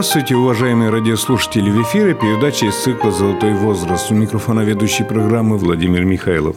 Здравствуйте, уважаемые радиослушатели! В эфире передача из цикла «Золотой возраст». У микрофона ведущей программы Владимир Михайлов.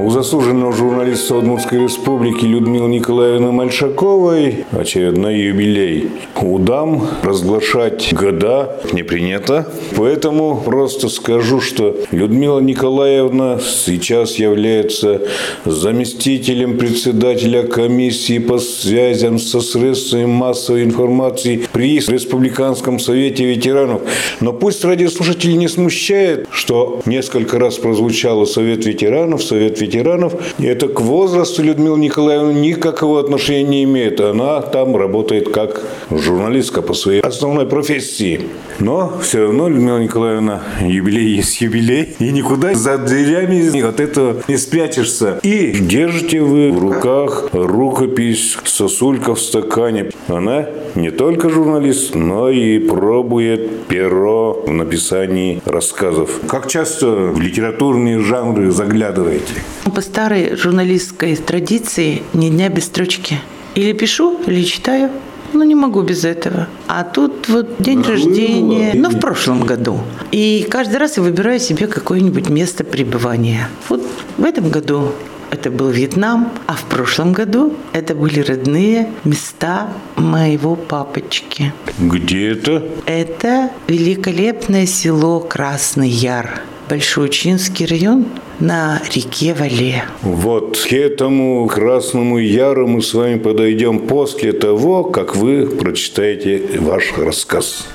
У заслуженного журналиста Удмуртской республики Людмилы Николаевны Мальшаковой очередной юбилей. У дам разглашать года не принято. Поэтому просто скажу, что Людмила Николаевна сейчас является заместителем председателя комиссии по связям со средствами массовой информации при Республиканском совете ветеранов. Но пусть радиослушатели не смущает, что несколько раз прозвучало Совет ветеранов, Совет ветеранов ветеранов. Это к возрасту Людмилы Николаевны никакого отношения не имеет. Она там работает как журналистка по своей основной профессии. Но все равно Людмила Николаевна юбилей есть юбилей. И никуда за дверями от этого не спрячешься. И держите вы в руках рукопись сосулька в стакане. Она не только журналист, но и пробует перо в написании рассказов. Как часто в литературные жанры заглядываете? По старой журналистской традиции ни дня без строчки. Или пишу, или читаю. Ну, не могу без этого. А тут вот день Ах, рождения, ну, в прошлом году. И каждый раз я выбираю себе какое-нибудь место пребывания. Вот в этом году это был Вьетнам, а в прошлом году это были родные места моего папочки. Где это? Это великолепное село Красный Яр. Большоучинский район на реке Вале. Вот к этому Красному Яру мы с вами подойдем после того, как вы прочитаете ваш рассказ.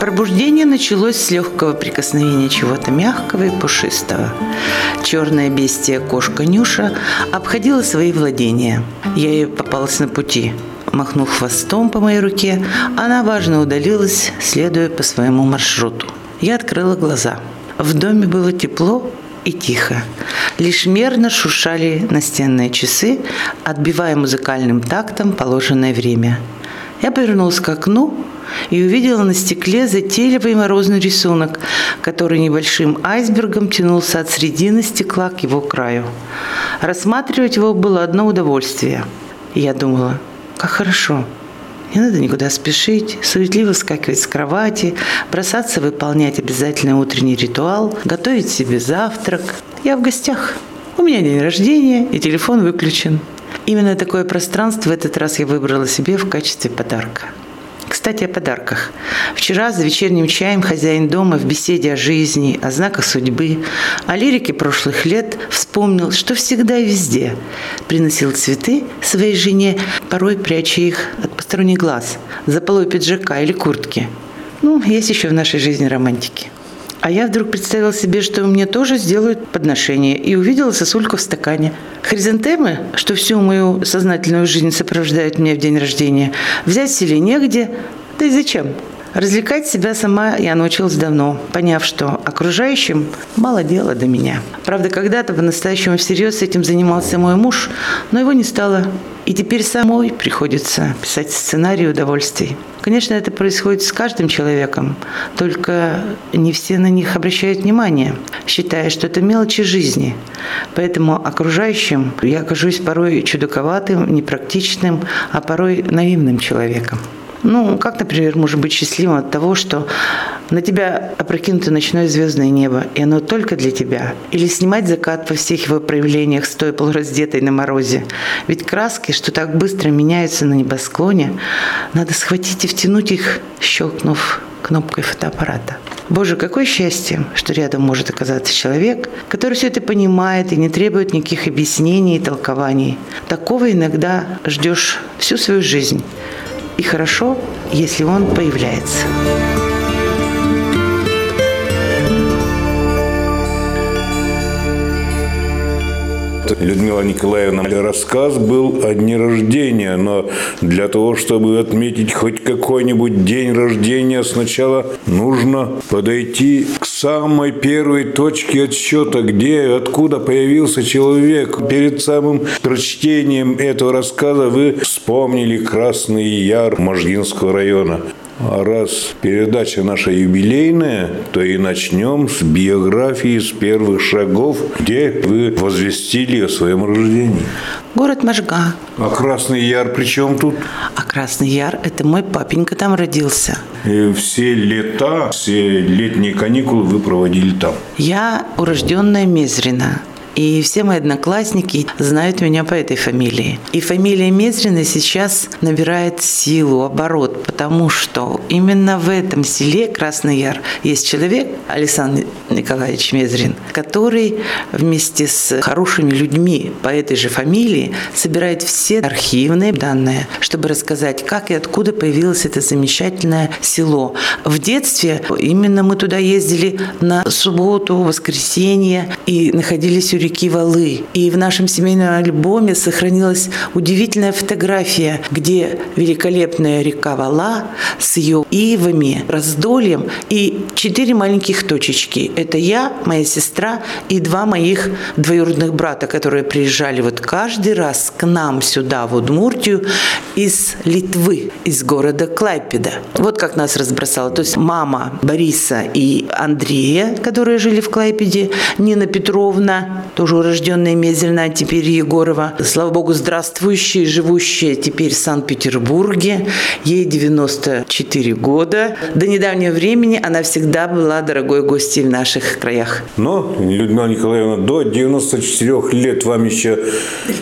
Пробуждение началось с легкого прикосновения чего-то мягкого и пушистого. Черная бестия кошка Нюша обходила свои владения. Я ей попалась на пути. Махнув хвостом по моей руке, она важно удалилась, следуя по своему маршруту. Я открыла глаза. В доме было тепло и тихо. Лишь мерно шуршали настенные часы, отбивая музыкальным тактом положенное время. Я повернулась к окну и увидела на стекле затейливый морозный рисунок, который небольшим айсбергом тянулся от середины стекла к его краю. Рассматривать его было одно удовольствие. я думала, как хорошо. Не надо никуда спешить, суетливо скакивать с кровати, бросаться выполнять обязательный утренний ритуал, готовить себе завтрак. Я в гостях. У меня день рождения, и телефон выключен. Именно такое пространство в этот раз я выбрала себе в качестве подарка. Кстати, о подарках. Вчера за вечерним чаем хозяин дома в беседе о жизни, о знаках судьбы, о лирике прошлых лет вспомнил, что всегда и везде приносил цветы своей жене, порой пряча их от посторонних глаз, за полой пиджака или куртки. Ну, есть еще в нашей жизни романтики. А я вдруг представила себе, что мне тоже сделают подношение, и увидела сосульку в стакане. Хризантемы, что всю мою сознательную жизнь сопровождают меня в день рождения, взять в селе негде, да и зачем? Развлекать себя сама я научилась давно, поняв, что окружающим мало дела до меня. Правда, когда-то по-настоящему всерьез этим занимался мой муж, но его не стало. И теперь самой приходится писать сценарий удовольствий. Конечно, это происходит с каждым человеком, только не все на них обращают внимание, считая, что это мелочи жизни. Поэтому окружающим я окажусь порой чудаковатым, непрактичным, а порой наивным человеком. Ну, как, например, может быть счастливым от того, что на тебя опрокинуто ночное звездное небо, и оно только для тебя. Или снимать закат во всех его проявлениях, стоя полураздетой на морозе. Ведь краски, что так быстро меняются на небосклоне, надо схватить и втянуть их, щелкнув кнопкой фотоаппарата. Боже, какое счастье, что рядом может оказаться человек, который все это понимает и не требует никаких объяснений и толкований. Такого иногда ждешь всю свою жизнь. И хорошо, если он появляется. Людмила Николаевна, рассказ был о дне рождения, но для того, чтобы отметить хоть какой-нибудь день рождения, сначала нужно подойти к самой первой точке отсчета, где, откуда появился человек. Перед самым прочтением этого рассказа вы вспомнили Красный Яр Можгинского района. А раз передача наша юбилейная, то и начнем с биографии, с первых шагов, где вы возвестили о своем рождении. Город Можга. А Красный Яр при чем тут? А Красный Яр – это мой папенька там родился. И все лета, все летние каникулы вы проводили там? Я урожденная Мезрина. И все мои одноклассники знают меня по этой фамилии. И фамилия Мезрина сейчас набирает силу, оборот, потому что именно в этом селе Красный Яр есть человек, Александр Николаевич Мезрин, который вместе с хорошими людьми по этой же фамилии собирает все архивные данные, чтобы рассказать, как и откуда появилось это замечательное село. В детстве именно мы туда ездили на субботу, воскресенье и находились у реки Валы. И в нашем семейном альбоме сохранилась удивительная фотография, где великолепная река Вала с ее ивами, раздольем и четыре маленьких точечки. Это я, моя сестра и два моих двоюродных брата, которые приезжали вот каждый раз к нам сюда, в Удмуртию, из Литвы, из города Клайпеда. Вот как нас разбросало. То есть мама Бориса и Андрея, которые жили в Клайпеде, Нина Петровна, тоже урожденная Мезельна, теперь Егорова. Слава богу, здравствующая, живущая теперь в Санкт-Петербурге. Ей 94 года. До недавнего времени она всегда была дорогой гостьей в наших краях. Но, Людмила Николаевна, до 94 лет вам еще...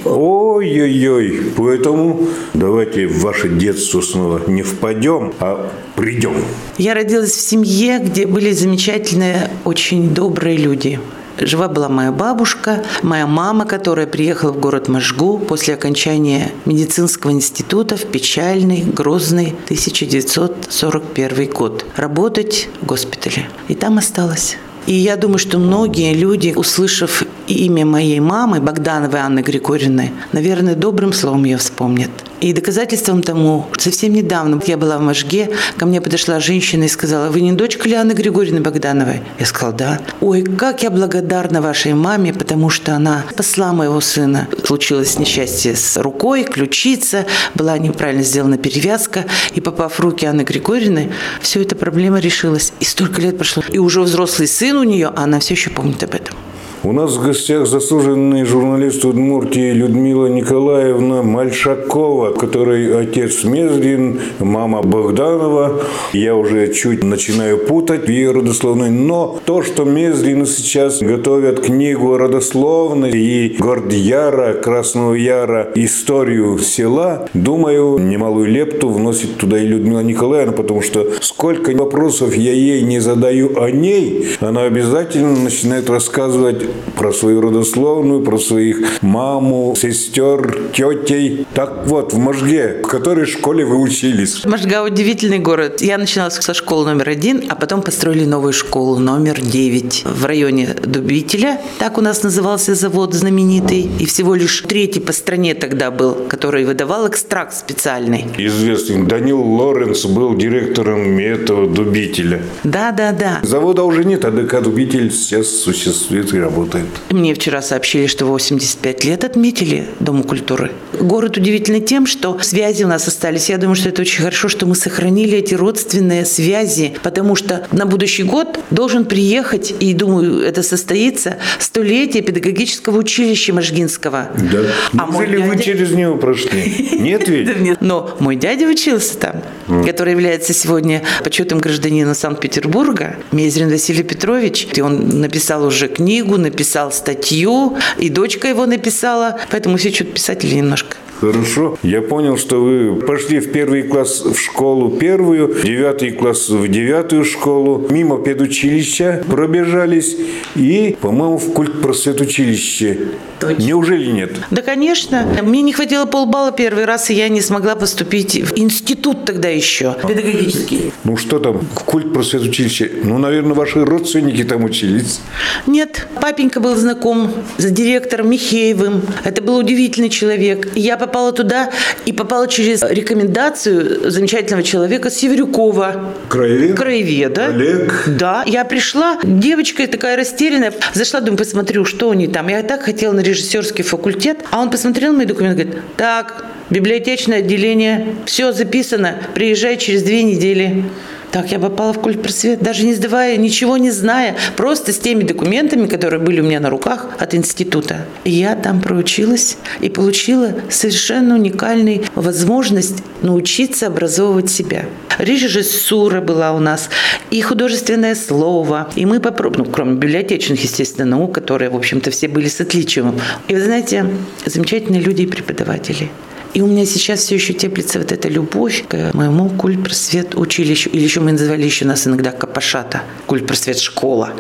Ой-ой-ой. Поэтому давайте в ваше детство снова не впадем, а придем. Я родилась в семье, где были замечательные, очень добрые люди. Жива была моя бабушка, моя мама, которая приехала в город Можгу после окончания медицинского института в печальный, грозный 1941 год. Работать в госпитале. И там осталась. И я думаю, что многие люди, услышав имя моей мамы, Богдановой Анны Григорьевны, наверное, добрым словом ее вспомнят. И доказательством тому, совсем недавно я была в Можге, ко мне подошла женщина и сказала, вы не дочка ли Анны Григорьевны Богдановой? Я сказала, да. Ой, как я благодарна вашей маме, потому что она спасла моего сына. Случилось несчастье с рукой, ключица, была неправильно сделана перевязка, и попав в руки Анны Григорьевны, все эта проблема решилась. И столько лет прошло. И уже взрослый сын у нее, а она все еще помнит об этом. У нас в гостях заслуженный журналист Удмуртии Людмила Николаевна Мальшакова, который отец Мезрин, мама Богданова. Я уже чуть начинаю путать ее родословной, но то, что Мезрины сейчас готовят книгу родословной и Гордьяра, Красного Яра, историю села, думаю, немалую лепту вносит туда и Людмила Николаевна, потому что сколько вопросов я ей не задаю о ней, она обязательно начинает рассказывать про свою родословную, про своих маму, сестер, тетей. Так вот, в Можге, в которой школе вы учились? Можга – удивительный город. Я начинала со школы номер один, а потом построили новую школу номер девять в районе Дубителя. Так у нас назывался завод знаменитый. И всего лишь третий по стране тогда был, который выдавал экстракт специальный. Известный Данил Лоренс был директором этого Дубителя. Да, да, да. Завода уже нет, а ДК Дубитель сейчас существует и работает работает. Мне вчера сообщили, что 85 лет отметили Дому культуры. Город удивительный тем, что связи у нас остались. Я думаю, что это очень хорошо, что мы сохранили эти родственные связи, потому что на будущий год должен приехать, и думаю, это состоится, столетие педагогического училища Можгинского. Да. А Неужели дядя... вы через него прошли? Нет ведь? Но мой дядя учился там, который является сегодня почетным гражданином Санкт-Петербурга, Мезрин Василий Петрович. И он написал уже книгу, написал статью, и дочка его написала, поэтому все что-то писатели немножко. Хорошо. Я понял, что вы пошли в первый класс в школу первую, девятый класс в девятую школу, мимо педучилища пробежались и, по-моему, в культ просветучилище. Точно. Неужели нет? Да, конечно. Мне не хватило полбалла первый раз, и я не смогла поступить в институт тогда еще, педагогический. Ну что там, в культ просветучилище? Ну, наверное, ваши родственники там учились. Нет. Папенька был знаком с директором Михеевым. Это был удивительный человек. Я попала туда и попала через рекомендацию замечательного человека Северюкова. Краевед? Краеведа. Олег? Да. Я пришла, девочка такая растерянная. Зашла, думаю, посмотрю, что они там. Я так хотела на режиссерский факультет. А он посмотрел мои документы говорит, так, Библиотечное отделение, все записано, приезжай через две недели. Так, я попала в культпросвет, даже не сдавая, ничего не зная, просто с теми документами, которые были у меня на руках от института. И я там проучилась и получила совершенно уникальную возможность научиться образовывать себя. Режиссура была у нас, и художественное слово. И мы попробовали, ну, кроме библиотечных, естественно, наук, которые, в общем-то, все были с отличием. И вы знаете, замечательные люди и преподаватели. И у меня сейчас все еще теплится вот эта любовь к моему культ просвет училищу. Или еще мы называли еще нас иногда Капашата. Культ просвет школа.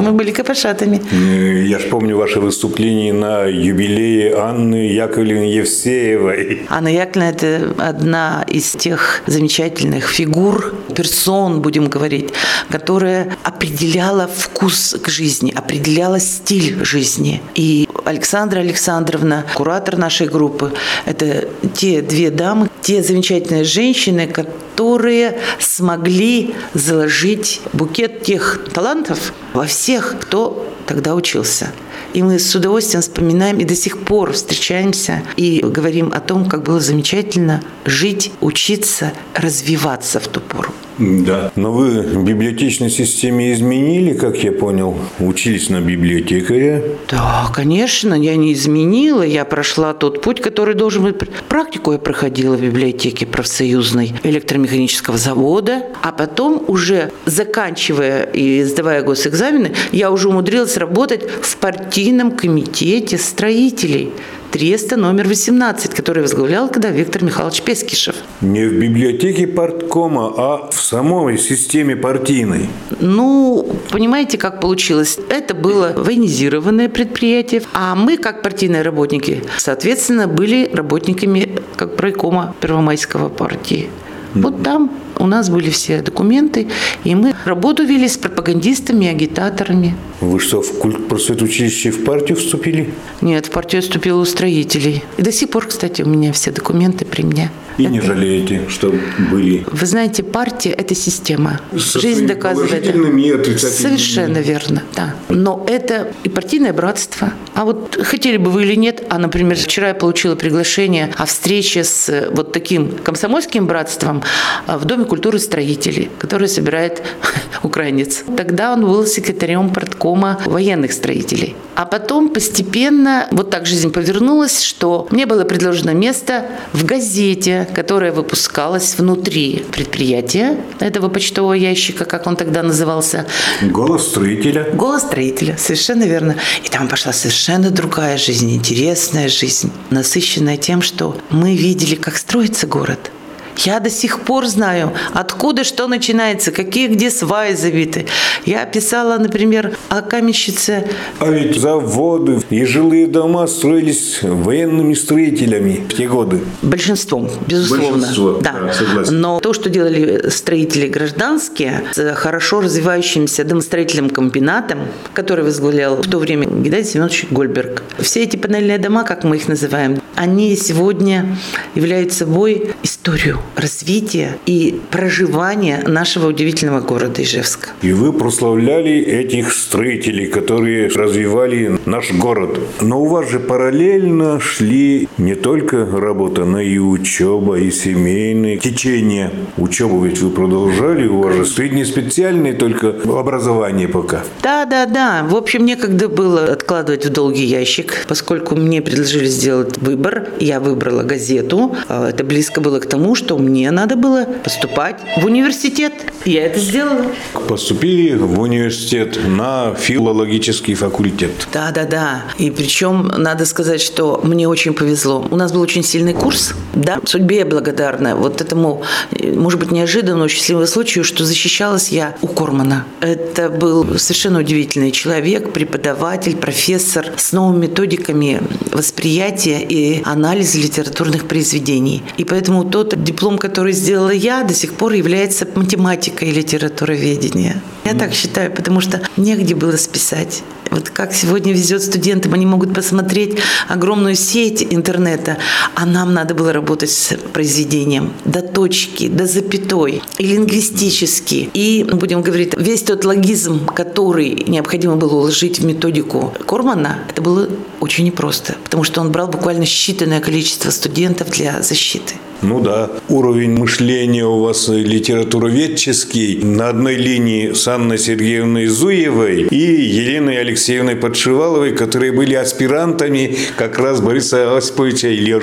Мы были капошатами. Э, я ж помню ваше выступление на юбилее Анны Яковлевны Евсеевой. Анна Яковлевна – это одна из тех замечательных фигур, персон, будем говорить, которая определяла вкус к жизни, определяла стиль жизни. И Александра Александровна, куратор нашей группы, это те две дамы, те замечательные женщины, которые смогли заложить букет тех талантов во всех, кто тогда учился. И мы с удовольствием вспоминаем и до сих пор встречаемся и говорим о том, как было замечательно жить, учиться, развиваться в ту пору. Да. Но вы в библиотечной системе изменили, как я понял, учились на библиотекаря? Да, конечно, я не изменила. Я прошла тот путь, который должен быть. Практику я проходила в библиотеке профсоюзной электромеханического завода, а потом уже заканчивая и сдавая госэкзамены, я уже умудрилась работать в партийном комитете строителей. Треста номер 18, который возглавлял когда Виктор Михайлович Пескишев. Не в библиотеке парткома, а в самой системе партийной. Ну, понимаете, как получилось? Это было военизированное предприятие, а мы, как партийные работники, соответственно, были работниками как пройкома Первомайского партии. Вот там у нас были все документы, и мы работу вели с пропагандистами, агитаторами. Вы что, в культ просветучилище в партию вступили? Нет, в партию я вступила у строителей. И до сих пор, кстати, у меня все документы при мне. И не жалеете, что были? Вы знаете, партия – это система. Со Жизнь доказывает. И. Совершенно верно, да. Но это и партийное братство. А вот хотели бы вы или нет, а, например, вчера я получила приглашение о встрече с вот таким комсомольским братством а, в Доме культуры строителей, который собирает украинец. Тогда он был секретарем парткома военных строителей. А потом постепенно вот так жизнь повернулась, что мне было предложено место в газете, которая выпускалась внутри предприятия этого почтового ящика, как он тогда назывался. Голос строителя. Голос строителя, совершенно верно. И там пошла совершенно другая жизнь, интересная жизнь, насыщенная тем, что мы видели, как строится город – я до сих пор знаю, откуда что начинается, какие где сваи забиты. Я писала, например, о каменщице. А ведь заводы и жилые дома строились военными строителями в те годы. Большинством, безусловно. Большинство, да. да согласен. Но то, что делали строители гражданские, с хорошо развивающимся домостроительным комбинатом, который возглавлял в то время Геннадий Семенович Гольберг. Все эти панельные дома, как мы их называем, они сегодня являются собой историю развития и проживания нашего удивительного города Ижевска. И вы прославляли этих строителей, которые развивали наш город. Но у вас же параллельно шли не только работа, но и учеба, и семейные течения. Учебу ведь вы продолжали, у вас же среднеспециальное только образование пока. Да, да, да. В общем, некогда было откладывать в долгий ящик, поскольку мне предложили сделать выбор. Я выбрала газету. А, это близко было к тому, что мне надо было поступать в университет. Я это сделала. Поступили в университет на филологический факультет. Да, да, да. И причем надо сказать, что мне очень повезло. У нас был очень сильный курс. Да, судьбе я благодарна. Вот этому, может быть, неожиданному, счастливому случаю, что защищалась я у Кормана. Это был совершенно удивительный человек, преподаватель, профессор с новыми методиками восприятия и анализа литературных произведений. И поэтому тот диплом, диплом, который сделала я, до сих пор является математикой и литературоведения. Я так считаю, потому что негде было списать. Вот как сегодня везет студентам, они могут посмотреть огромную сеть интернета, а нам надо было работать с произведением до точки, до запятой, и лингвистически. И, будем говорить, весь тот логизм, который необходимо было уложить в методику Кормана, это было очень непросто, потому что он брал буквально считанное количество студентов для защиты. Ну да, уровень мышления у вас литературоведческий на одной линии с Анной Сергеевной Зуевой и Еленой Алексеевной Подшиваловой, которые были аспирантами как раз Бориса Осиповича Илья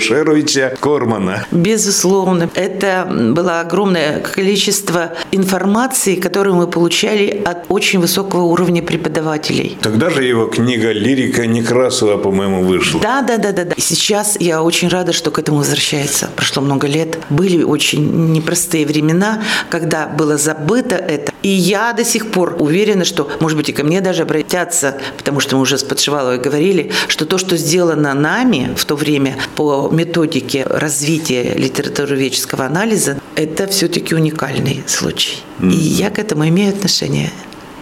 Кормана. Безусловно. Это было огромное количество информации, которую мы получали от очень высокого уровня преподавателей. Тогда же его книга «Лирика Некрасова», по-моему, вышла. Да, да, да, да, да. Сейчас я очень рада, что к этому возвращается. Прошло много лет. Были очень непростые времена, когда было забыто это. И я до сих пор уверена, что, может быть, и ко мне даже обратятся, потому что мы уже с Подшиваловой говорили, что то, что сделано нами в то время по методике развития литературоведческого анализа, это все-таки уникальный случай. Mm-hmm. И я к этому имею отношение.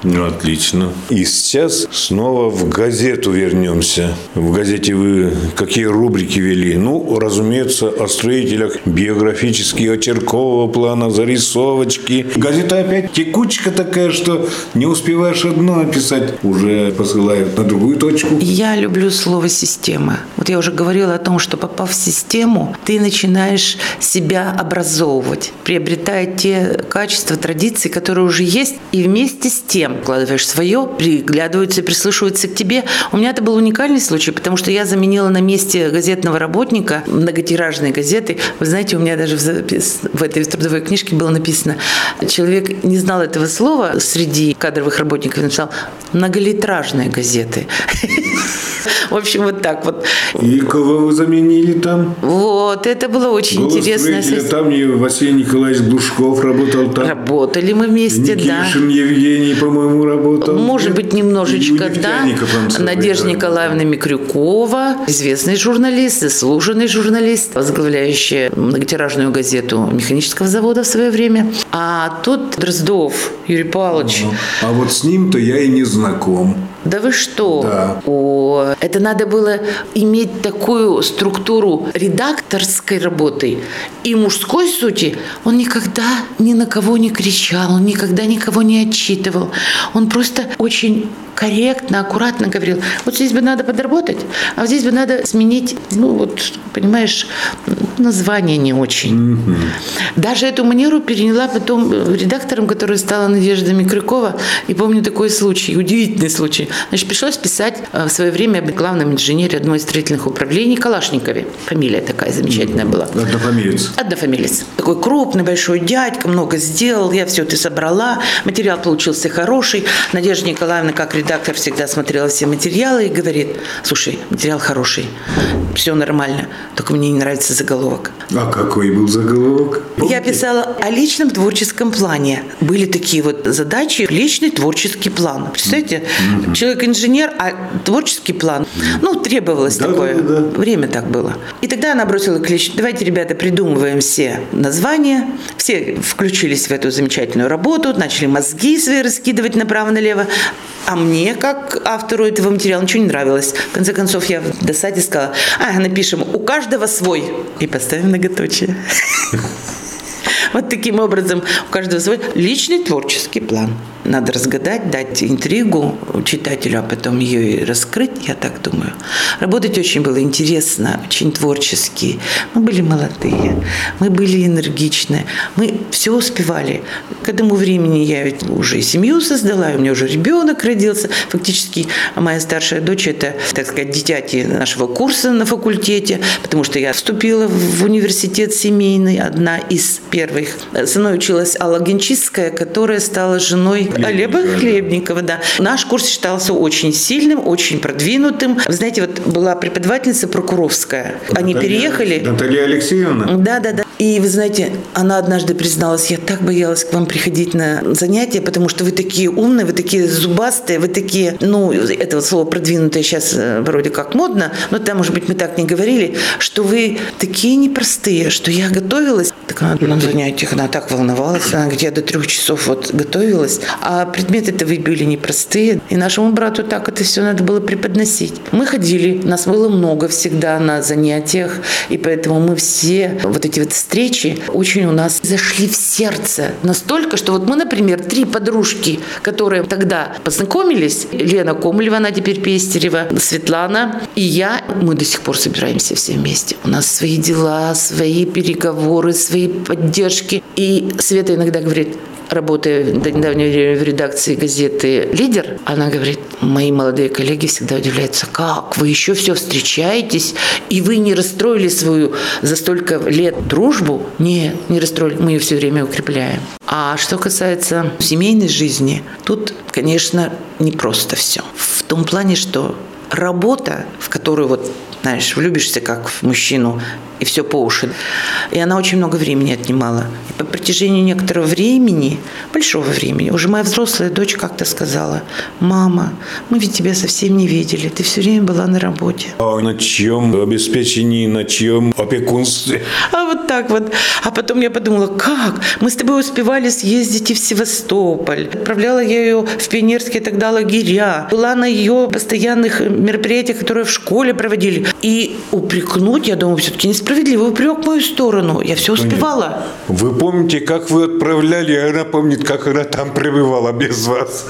Ну, отлично. И сейчас снова в газету вернемся. В газете вы какие рубрики вели? Ну, разумеется, о строителях биографические, очеркового плана, зарисовочки. Газета опять текучка такая, что не успеваешь одно описать, уже посылают на другую точку. Я люблю слово «система». Вот я уже говорила о том, что попав в систему, ты начинаешь себя образовывать, приобретая те качества, традиции, которые уже есть, и вместе с тем всем вкладываешь свое, приглядываются, прислушиваются к тебе. У меня это был уникальный случай, потому что я заменила на месте газетного работника многотиражные газеты. Вы знаете, у меня даже в, запис... в этой трудовой книжке было написано, человек не знал этого слова среди кадровых работников, написал многолитражные газеты. В общем, вот так вот. И кого вы заменили там? Вот, это было очень интересно. Там и Василий Николаевич Глушков работал там. Работали мы вместе, да. Никишин Евгений, по-моему, работал. Может быть, немножечко, да. Надежда Николаевна Микрюкова, известный журналист, заслуженный журналист, возглавляющая многотиражную газету механического завода в свое время. А тут Дроздов Юрий Павлович. А вот с ним-то я и не знаком. Да вы что? Да. О, это надо было иметь такую структуру редакторской работы и мужской сути. Он никогда ни на кого не кричал, он никогда никого не отчитывал. Он просто очень корректно, аккуратно говорил, вот здесь бы надо подработать, а вот здесь бы надо сменить, ну вот, понимаешь, название не очень. Mm-hmm. Даже эту манеру переняла потом редактором, которая стала Надежда Микрюкова. И помню такой случай, удивительный случай. Значит, пришлось писать э, в свое время об главном инженере одного из строительных управлений Калашникове. Фамилия такая замечательная была. Однофамилец. Однофамилец. Такой крупный, большой дядька, много сделал, я все это собрала. Материал получился хороший. Надежда Николаевна, как редактор всегда смотрела все материалы и говорит, слушай, материал хороший, все нормально, только мне не нравится заголовок. А какой был заголовок? Помните? Я писала о личном творческом плане. Были такие вот задачи, личный творческий план. Представляете, mm-hmm. человек инженер, а творческий план, ну, требовалось да, такое. Да, да. Время так было. И тогда она бросила клич, давайте, ребята, придумываем все названия. Все включились в эту замечательную работу, начали мозги свои раскидывать направо-налево. А мне, как автору этого материала, ничего не нравилось. В конце концов, я в досаде сказала, а, напишем, у каждого свой. И поставим многоточие. Вот таким образом у каждого свой личный творческий план. Надо разгадать, дать интригу читателю, а потом ее и раскрыть, я так думаю. Работать очень было интересно, очень творчески. Мы были молодые, мы были энергичны, мы все успевали. К этому времени я ведь уже и семью создала, у меня уже ребенок родился. Фактически моя старшая дочь – это, так сказать, дитяти нашего курса на факультете, потому что я вступила в университет семейный, одна из первых. Со мной училась Алла Генчистская, которая стала женой Глеба Хлебникова, да. Наш курс считался очень сильным, очень продвинутым. Вы знаете, вот была преподавательница Прокуровская. Они Наталья, переехали. Наталья Алексеевна? Да, да, да. И вы знаете, она однажды призналась, я так боялась к вам приходить на занятия, потому что вы такие умные, вы такие зубастые, вы такие, ну, это вот слово продвинутое сейчас э, вроде как модно, но там, может быть, мы так не говорили, что вы такие непростые, что я готовилась так на, на занятия занятиях. Она так волновалась. Она я до трех часов вот готовилась. А предметы-то были непростые. И нашему брату так это все надо было преподносить. Мы ходили, нас было много всегда на занятиях. И поэтому мы все вот эти вот встречи очень у нас зашли в сердце. Настолько, что вот мы, например, три подружки, которые тогда познакомились, Лена Комлева, она теперь Пестерева, Светлана и я, мы до сих пор собираемся все вместе. У нас свои дела, свои переговоры, свои поддержки. И Света иногда говорит, работая до недавнего времени в редакции газеты «Лидер», она говорит, мои молодые коллеги всегда удивляются, как вы еще все встречаетесь, и вы не расстроили свою за столько лет дружбу? Нет, не расстроили, мы ее все время укрепляем. А что касается семейной жизни, тут, конечно, не просто все. В том плане, что работа, в которую вот знаешь, влюбишься как в мужчину, и все по уши. И она очень много времени отнимала. И по протяжении некоторого времени, большого времени, уже моя взрослая дочь как-то сказала, мама, мы ведь тебя совсем не видели, ты все время была на работе. А на чьем обеспечении, на чьем опекунстве? А вот так вот. А потом я подумала, как? Мы с тобой успевали съездить и в Севастополь. Отправляла я ее в пионерские тогда лагеря. Была на ее постоянных мероприятиях, которые в школе проводили. И упрекнуть, я думаю, все-таки не справедливый упрек в мою сторону. Я все успевала. Вы помните, как вы отправляли, а она помнит, как она там пребывала без вас.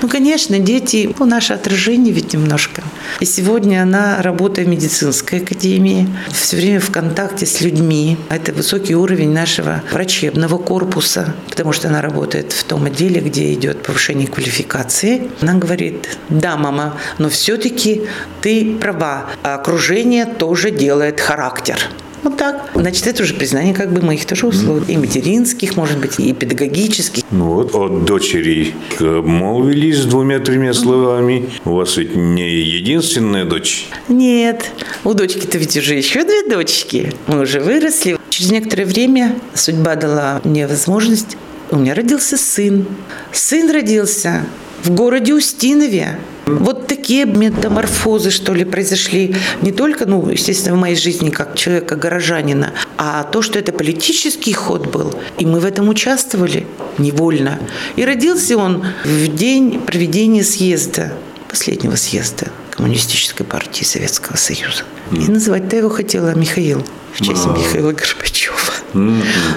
Ну, конечно, дети, ну, наше отражение ведь немножко. И сегодня она, работая в медицинской академии, все время в контакте с людьми. Это высокий уровень нашего врачебного корпуса, потому что она работает в том отделе, где идет повышение квалификации. Она говорит, да, мама, но все-таки ты права, окружение тоже делает характер. Вот так. Значит, это уже признание как бы моих тоже услуг. И материнских, может быть, и педагогических. Ну вот, от дочери молвились двумя-тремя словами. У вас ведь не единственная дочь? Нет. У дочки-то ведь уже еще две дочки. Мы уже выросли. Через некоторое время судьба дала мне возможность. У меня родился сын. Сын родился в городе Устинове. Вот такие метаморфозы, что ли, произошли не только, ну, естественно, в моей жизни как человека-горожанина, а то, что это политический ход был, и мы в этом участвовали невольно. И родился он в день проведения съезда, последнего съезда Коммунистической партии Советского Союза. И называть-то его хотела Михаил в честь Михаила Горбачева.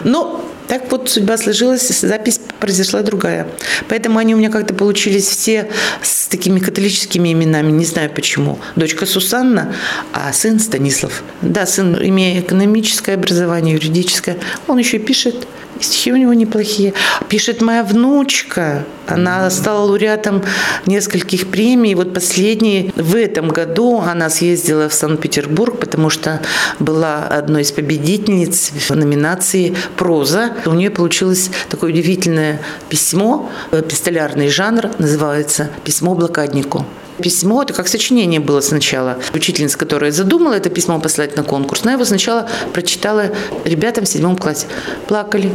Но так вот судьба сложилась, запись произошла другая. Поэтому они у меня как-то получились все с такими католическими именами, не знаю почему. Дочка Сусанна, а сын Станислав. Да, сын, имея экономическое образование, юридическое, он еще пишет стихи у него неплохие. Пишет моя внучка. Она стала лауреатом нескольких премий. Вот последний в этом году она съездила в Санкт-Петербург, потому что была одной из победительниц в номинации «Проза». У нее получилось такое удивительное письмо, эпистолярный жанр, называется «Письмо блокаднику» письмо, это как сочинение было сначала. Учительница, которая задумала это письмо послать на конкурс, она его сначала прочитала ребятам в седьмом классе. Плакали.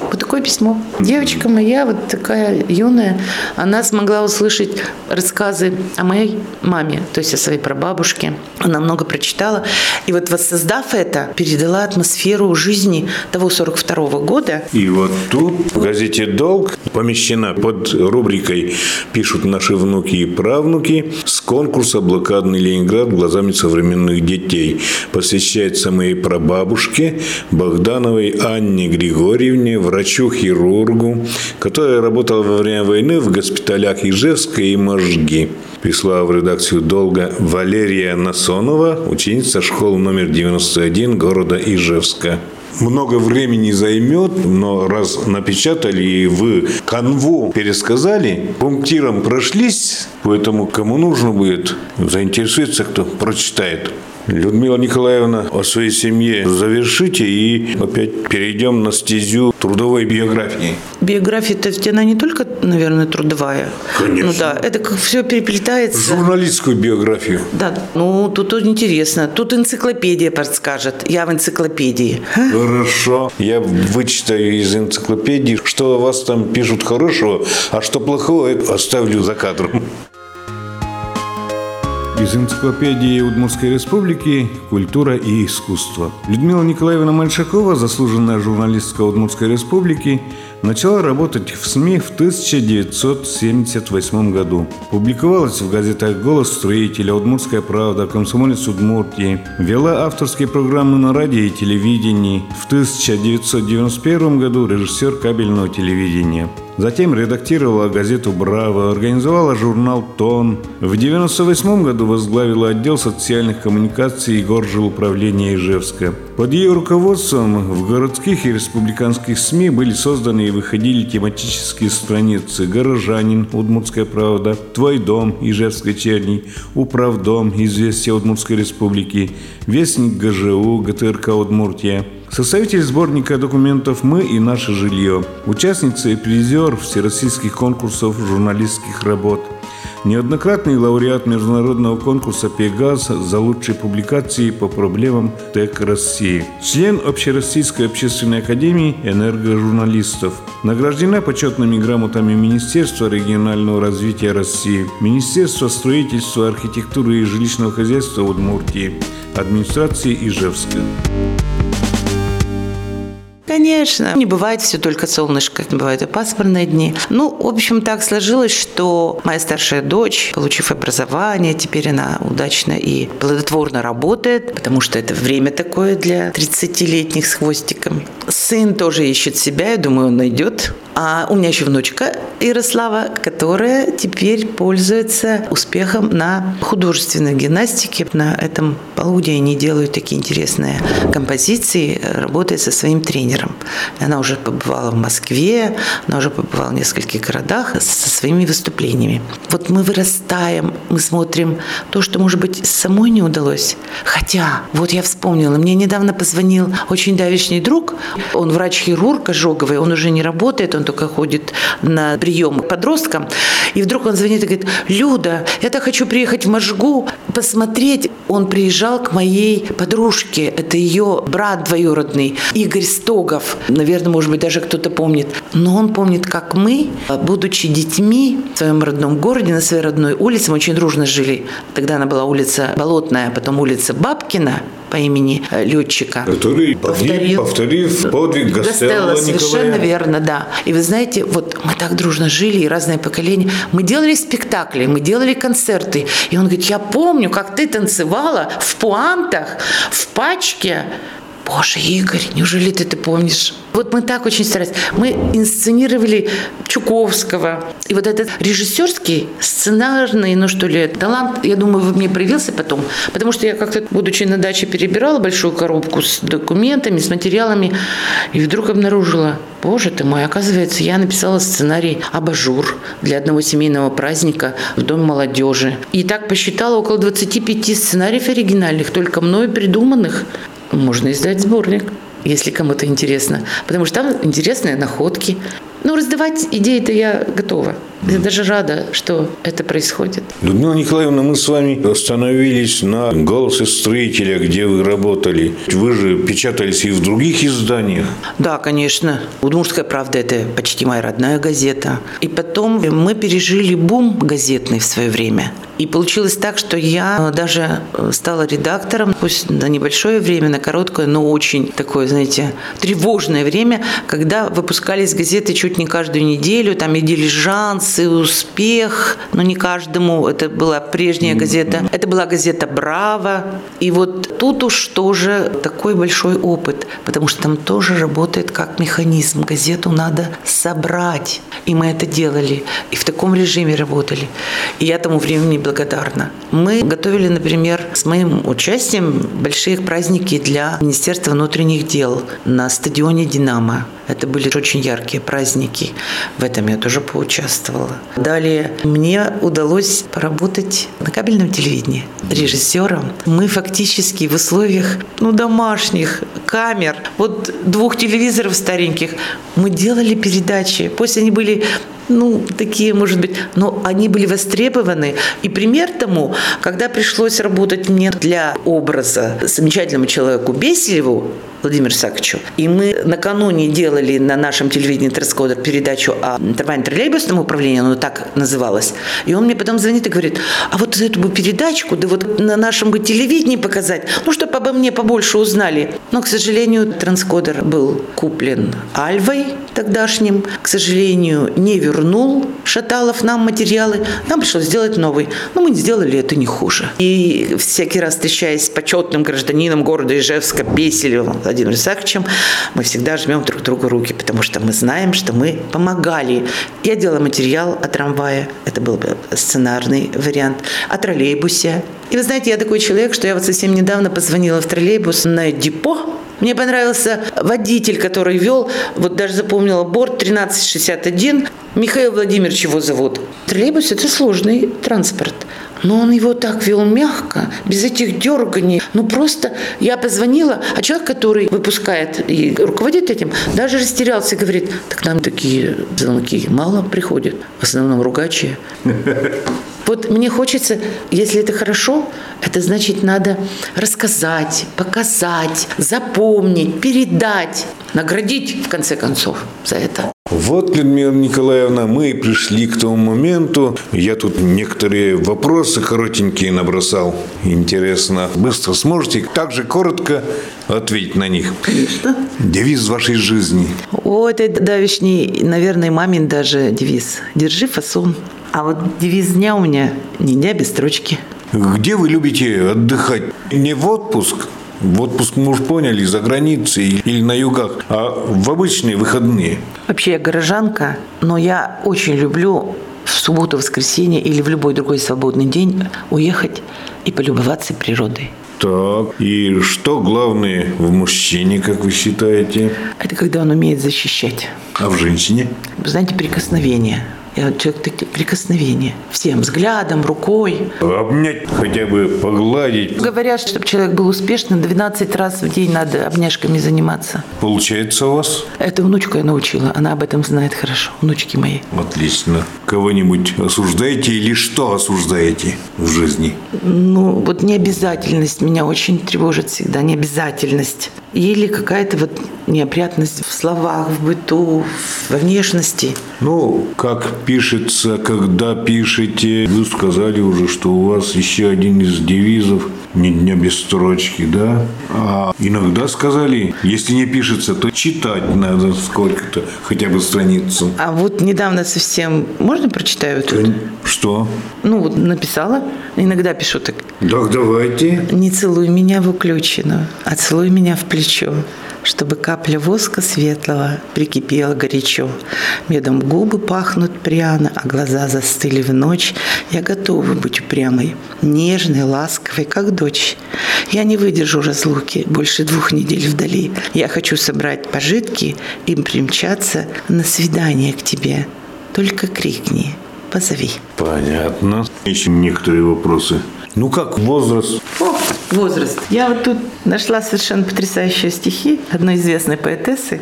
Вот такое письмо. Девочка моя, вот такая юная, она смогла услышать рассказы о моей маме, то есть о своей прабабушке. Она много прочитала. И вот воссоздав это, передала атмосферу жизни того 42 -го года. И вот тут в газете «Долг» помещена под рубрикой «Пишут наши внуки и правнуки» с конкурса «Блокадный Ленинград глазами современных детей». Посвящается моей прабабушке Богдановой Анне Григорьевне, врачу-хирургу, которая работала во время войны в госпиталях Ижевска и Можги. Пришла в редакцию долго Валерия Насонова, ученица школы номер 91 города Ижевска много времени займет, но раз напечатали и в канву пересказали, пунктиром прошлись, поэтому кому нужно будет, заинтересуется, кто прочитает. Людмила Николаевна, о своей семье завершите и опять перейдем на стезю трудовой биографии. Биография-то она не только, наверное, трудовая. Конечно. Ну да, это как все переплетается. Журналистскую биографию. Да, ну тут интересно. Тут энциклопедия подскажет. Я в энциклопедии. Хорошо. Я вычитаю из энциклопедии, что вас там пишут хорошего, а что плохого, оставлю за кадром. Из энциклопедии Удмуртской республики «Культура и искусство». Людмила Николаевна Мальшакова, заслуженная журналистка Удмуртской республики, начала работать в СМИ в 1978 году. Публиковалась в газетах «Голос строителя», «Удмуртская правда», «Комсомолец Удмуртии». Вела авторские программы на радио и телевидении. В 1991 году режиссер кабельного телевидения. Затем редактировала газету «Браво», организовала журнал «Тон». В 1998 году возглавила отдел социальных коммуникаций и горжилуправления Ижевска. Под ее руководством в городских и республиканских СМИ были созданы и выходили тематические страницы «Горожанин», «Удмуртская правда», «Твой дом», «Ижевская черни», «Управдом», «Известия Удмуртской республики», «Вестник ГЖУ», ГТРК «Удмуртия», Составитель сборника документов «Мы и наше жилье», участница и призер всероссийских конкурсов журналистских работ, неоднократный лауреат международного конкурса «Пегаз» за лучшие публикации по проблемам ТЭК России, член Общероссийской общественной академии энергожурналистов, награждена почетными грамотами Министерства регионального развития России, Министерства строительства, архитектуры и жилищного хозяйства Удмуртии, администрации Ижевска. Конечно, не бывает все только солнышко, бывают и пасмурные дни. Ну, в общем, так сложилось, что моя старшая дочь, получив образование, теперь она удачно и плодотворно работает, потому что это время такое для 30-летних с хвостиком. Сын тоже ищет себя, я думаю, он найдет. А у меня еще внучка Ярослава, которая теперь пользуется успехом на художественной гимнастике. На этом полуде они делают такие интересные композиции, работая со своим тренером. Она уже побывала в Москве, она уже побывала в нескольких городах со своими выступлениями. Вот мы вырастаем, мы смотрим то, что, может быть, самой не удалось. Хотя, вот я вспомнила, мне недавно позвонил очень давишний друг, он врач-хирург ожоговый, он уже не работает, он только ходит на прием к подросткам. И вдруг он звонит и говорит, Люда, я так хочу приехать в Можгу, посмотреть. Он приезжал к моей подружке, это ее брат двоюродный, Игорь Стогов. Наверное, может быть, даже кто-то помнит. Но он помнит, как мы, будучи детьми в своем родном городе, на своей родной улице, мы очень дружно жили. Тогда она была улица Болотная, потом улица Бабкина, по имени э, летчика. Который повторил, повторив подвиг Гастелла, Совершенно верно, да. И вы знаете, вот мы так дружно жили, и разные поколения. Мы делали спектакли, мы делали концерты. И он говорит, я помню, как ты танцевала в пуантах, в пачке. Боже, Игорь, неужели ты это помнишь? Вот мы так очень старались. Мы инсценировали Чуковского. И вот этот режиссерский, сценарный, ну что ли, талант, я думаю, во мне проявился потом. Потому что я как-то, будучи на даче, перебирала большую коробку с документами, с материалами, и вдруг обнаружила, боже ты мой, оказывается, я написала сценарий «Абажур» для одного семейного праздника в Дом молодежи. И так посчитала около 25 сценариев оригинальных, только мною придуманных можно издать сборник, если кому-то интересно. Потому что там интересные находки. Ну, раздавать идеи-то я готова. Я даже рада, что это происходит. Людмила Николаевна, мы с вами остановились на «Голосе строителя», где вы работали. Вы же печатались и в других изданиях. Да, конечно. «Удмуртская правда» – это почти моя родная газета. И потом мы пережили бум газетный в свое время. И получилось так, что я даже стала редактором, пусть на небольшое время, на короткое, но очень такое, знаете, тревожное время, когда выпускались газеты чуть не каждую неделю, там и «Дилижанс», и успех, но не каждому. Это была прежняя газета. Это была газета «Браво». И вот тут уж тоже такой большой опыт, потому что там тоже работает как механизм. Газету надо собрать. И мы это делали. И в таком режиме работали. И я тому времени благодарна. Мы готовили, например, с моим участием большие праздники для Министерства внутренних дел на стадионе «Динамо». Это были очень яркие праздники. В этом я тоже поучаствовала. Далее мне удалось поработать на кабельном телевидении режиссером. Мы фактически в условиях ну, домашних камер, вот двух телевизоров стареньких, мы делали передачи. Пусть они были ну, такие, может быть, но они были востребованы. И пример тому, когда пришлось работать мне для образа замечательному человеку Бесилеву, Владимиру Саковичу. И мы накануне делали на нашем телевидении «Транскодер» передачу о трамвайно-троллейбусном управлении, оно так называлось. И он мне потом звонит и говорит, а вот эту бы передачку, да вот на нашем бы телевидении показать, ну, чтобы обо мне побольше узнали. Но, к сожалению, «Транскодер» был куплен Альвой тогдашним. К сожалению, не вернул Шаталов нам материалы. Нам пришлось сделать новый. Но мы не сделали это не хуже. И всякий раз встречаясь с почетным гражданином города Ижевска Песелевым Владимиром Исааковичем, мы всегда жмем друг другу руки, потому что мы знаем, что мы помогали. Я делала материал о трамвае, это был бы сценарный вариант, о троллейбусе. И вы знаете, я такой человек, что я вот совсем недавно позвонила в троллейбус на депо, мне понравился водитель, который вел, вот даже запомнила борт 1361. Михаил Владимирович его зовут. Троллейбус – это сложный транспорт. Но он его так вел мягко, без этих дерганий. Ну просто я позвонила, а человек, который выпускает и руководит этим, даже растерялся и говорит, так нам такие звонки мало приходят, в основном ругачие. Вот мне хочется, если это хорошо, это значит надо рассказать, показать, запомнить, передать, наградить в конце концов за это. Вот, Людмила Николаевна, мы пришли к тому моменту. Я тут некоторые вопросы коротенькие набросал. Интересно, быстро сможете так же коротко ответить на них? Конечно. Девиз вашей жизни. О, это давишний, наверное, мамин даже девиз. Держи фасон. А вот девиз дня у меня не дня без строчки. Где вы любите отдыхать? Не в отпуск, в отпуск мы уж поняли, за границей или на югах, а в обычные выходные. Вообще я горожанка, но я очень люблю в субботу, воскресенье или в любой другой свободный день уехать и полюбоваться природой. Так, и что главное в мужчине, как вы считаете? Это когда он умеет защищать. А в женщине? Вы знаете, прикосновение – человек такие прикосновения. Всем взглядом, рукой. Обнять хотя бы, погладить. Говорят, чтобы человек был успешным, 12 раз в день надо обняшками заниматься. Получается у вас? Это внучка я научила. Она об этом знает хорошо. Внучки мои. Отлично. Кого-нибудь осуждаете или что осуждаете в жизни? Ну, вот необязательность меня очень тревожит всегда. Необязательность. Или какая-то вот неопрятность в словах, в быту, во внешности. Ну, как пишется, когда пишете, вы сказали уже, что у вас еще один из девизов «Ни дня без строчки», да? А иногда сказали, если не пишется, то читать надо сколько-то, хотя бы страницу. А вот недавно совсем... Можно прочитаю тут? Что? Ну, вот написала. Иногда пишу так. Так, давайте. Не целуй меня в уключину, а целуй меня в плечо чтобы капля воска светлого прикипела горячо. Медом губы пахнут пряно, а глаза застыли в ночь. Я готова быть упрямой, нежной, ласковой, как дочь. Я не выдержу разлуки больше двух недель вдали. Я хочу собрать пожитки и примчаться на свидание к тебе. Только крикни, позови. Понятно. Еще некоторые вопросы. Ну как возраст? О, возраст. Я вот тут нашла совершенно потрясающие стихи одной известной поэтессы.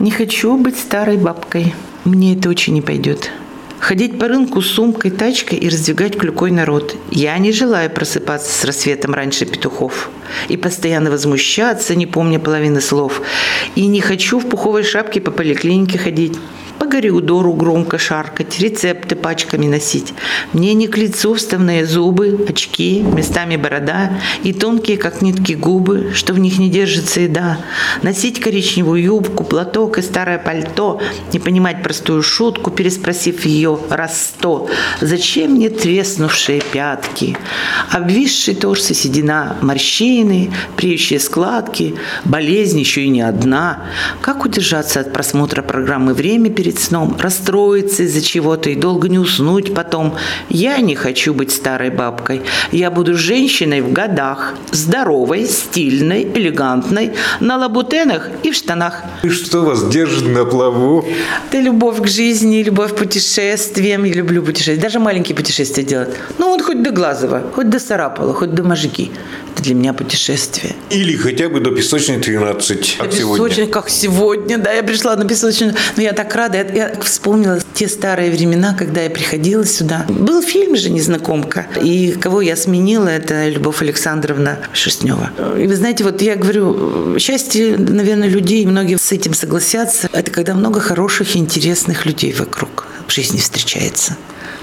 «Не хочу быть старой бабкой. Мне это очень не пойдет. Ходить по рынку с сумкой, тачкой и раздвигать клюкой народ. Я не желаю просыпаться с рассветом раньше петухов. И постоянно возмущаться, не помня половины слов. И не хочу в пуховой шапке по поликлинике ходить по коридору громко шаркать, рецепты пачками носить. Мне не к лицу вставные зубы, очки, местами борода и тонкие, как нитки, губы, что в них не держится еда. Носить коричневую юбку, платок и старое пальто, не понимать простую шутку, переспросив ее раз сто. Зачем мне треснувшие пятки? Обвисший торс и седина, морщины, преющие складки, болезнь еще и не одна. Как удержаться от просмотра программы «Время» перед перед сном, расстроиться из-за чего-то и долго не уснуть потом. Я не хочу быть старой бабкой. Я буду женщиной в годах, здоровой, стильной, элегантной, на лабутенах и в штанах. И что вас держит на плаву? Это любовь к жизни, любовь к путешествиям. Я люблю путешествия. Даже маленькие путешествия делать. Ну, вот хоть до Глазова, хоть до Сарапова, хоть до Можги. Для меня путешествие. Или хотя бы до Песочной 13, как Песочная, сегодня. как сегодня, да, я пришла на Песочную. Но я так рада, я, я вспомнила те старые времена, когда я приходила сюда. Был фильм же «Незнакомка», и кого я сменила, это Любовь Александровна Шестнева. И вы знаете, вот я говорю, счастье, наверное, людей, многие с этим согласятся, это когда много хороших, интересных людей вокруг в жизни встречается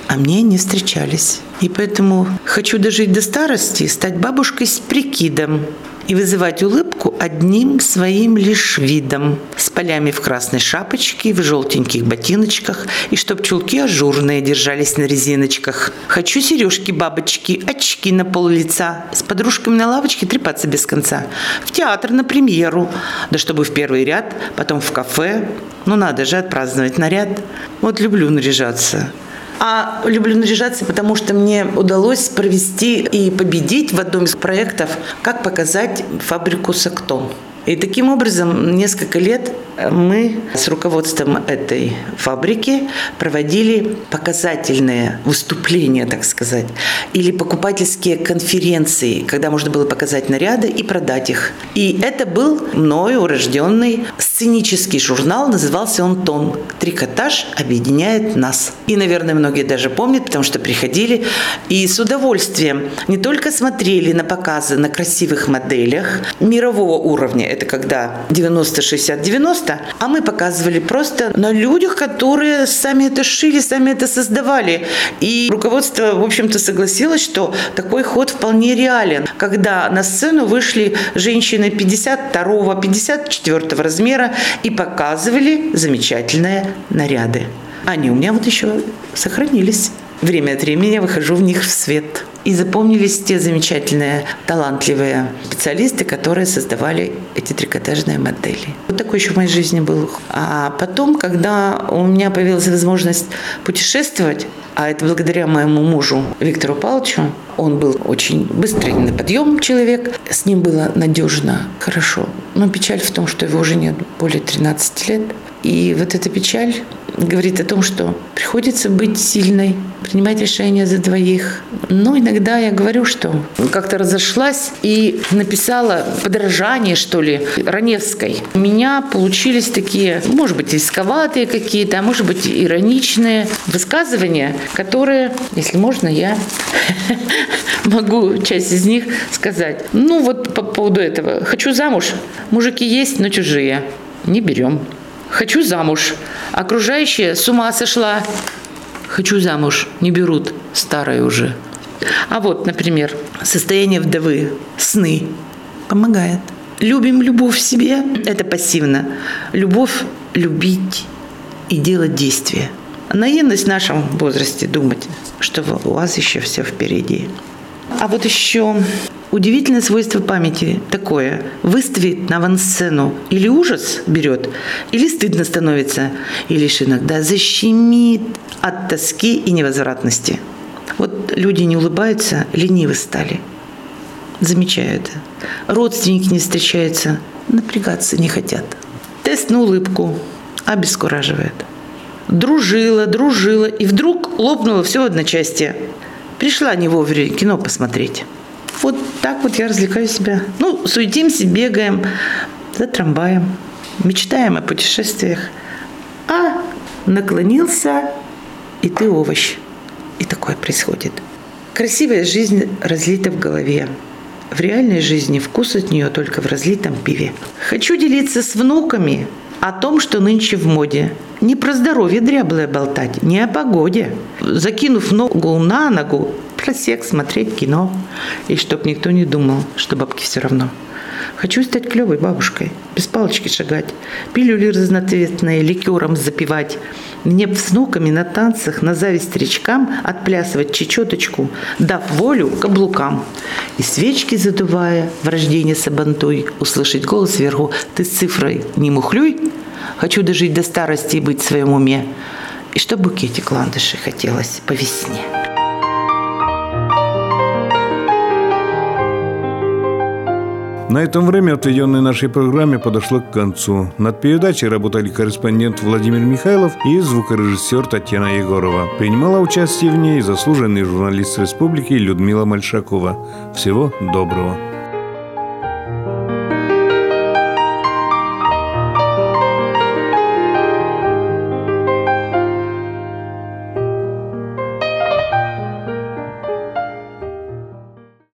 а мне не встречались. И поэтому хочу дожить до старости, стать бабушкой с прикидом и вызывать улыбку одним своим лишь видом, с полями в красной шапочке, в желтеньких ботиночках, и чтоб чулки ажурные держались на резиночках. Хочу сережки-бабочки, очки на пол лица, с подружками на лавочке трепаться без конца, в театр на премьеру, да чтобы в первый ряд, потом в кафе. Ну надо же отпраздновать наряд. Вот люблю наряжаться. А люблю наряжаться, потому что мне удалось провести и победить в одном из проектов «Как показать фабрику Сактон». И таким образом несколько лет мы с руководством этой фабрики проводили показательные выступления, так сказать, или покупательские конференции, когда можно было показать наряды и продать их. И это был мною рожденный сценический журнал, назывался он «Тон». «Трикотаж объединяет нас». И, наверное, многие даже помнят, потому что приходили и с удовольствием не только смотрели на показы на красивых моделях мирового уровня, это когда 90-60-90, а мы показывали просто на людях, которые сами это шили, сами это создавали. И руководство, в общем-то, согласилось, что такой ход вполне реален, когда на сцену вышли женщины 52 54 размера и показывали замечательные наряды. Они у меня вот еще сохранились. Время от времени я выхожу в них в свет. И запомнились те замечательные, талантливые специалисты, которые создавали эти трикотажные модели. Вот такой еще в моей жизни был. А потом, когда у меня появилась возможность путешествовать, а это благодаря моему мужу Виктору Павловичу, он был очень быстрый на подъем человек, с ним было надежно, хорошо. Но печаль в том, что его уже нет более 13 лет. И вот эта печаль говорит о том, что приходится быть сильной, принимать решения за двоих. Но иногда я говорю, что как-то разошлась и написала подражание, что ли, Раневской. У меня получились такие, может быть, рисковатые какие-то, а может быть, ироничные высказывания, которые, если можно, я могу часть из них сказать. Ну вот по поводу этого. Хочу замуж. Мужики есть, но чужие. Не берем. Хочу замуж. Окружающие с ума сошла. Хочу замуж. Не берут. Старая уже. А вот, например, состояние вдовы, сны. Помогает. Любим любовь в себе – это пассивно. Любовь – любить и делать действия. Наивность в нашем возрасте думать, что у вас еще все впереди. А вот еще Удивительное свойство памяти такое. Выставит на авансцену или ужас берет, или стыдно становится, или лишь иногда защемит от тоски и невозвратности. Вот люди не улыбаются, ленивы стали. Замечаю это. Родственники не встречаются, напрягаться не хотят. Тест на улыбку обескураживает. Дружила, дружила, и вдруг лопнуло все в одночасье. Пришла не вовремя кино посмотреть. Вот так вот я развлекаю себя. Ну, суетимся, бегаем за трамваем, мечтаем о путешествиях. А наклонился, и ты овощ. И такое происходит. Красивая жизнь разлита в голове. В реальной жизни вкус от нее только в разлитом пиве. Хочу делиться с внуками о том, что нынче в моде. Не про здоровье дряблое болтать, не о погоде. Закинув ногу на ногу, просек, смотреть кино. И чтоб никто не думал, что бабке все равно. Хочу стать клевой бабушкой, без палочки шагать, пилюли разноцветные ликером запивать. Мне с внуками на танцах, на зависть старичкам отплясывать чечеточку, дав волю каблукам. И свечки задувая, в рождение сабантуй, услышать голос сверху «Ты с цифрой не мухлюй!» Хочу дожить до старости и быть в своем уме. И что букетик ландышей хотелось по весне. На этом время, отведенное нашей программе, подошло к концу. Над передачей работали корреспондент Владимир Михайлов и звукорежиссер Татьяна Егорова. Принимала участие в ней заслуженный журналист республики Людмила Мальшакова. Всего доброго.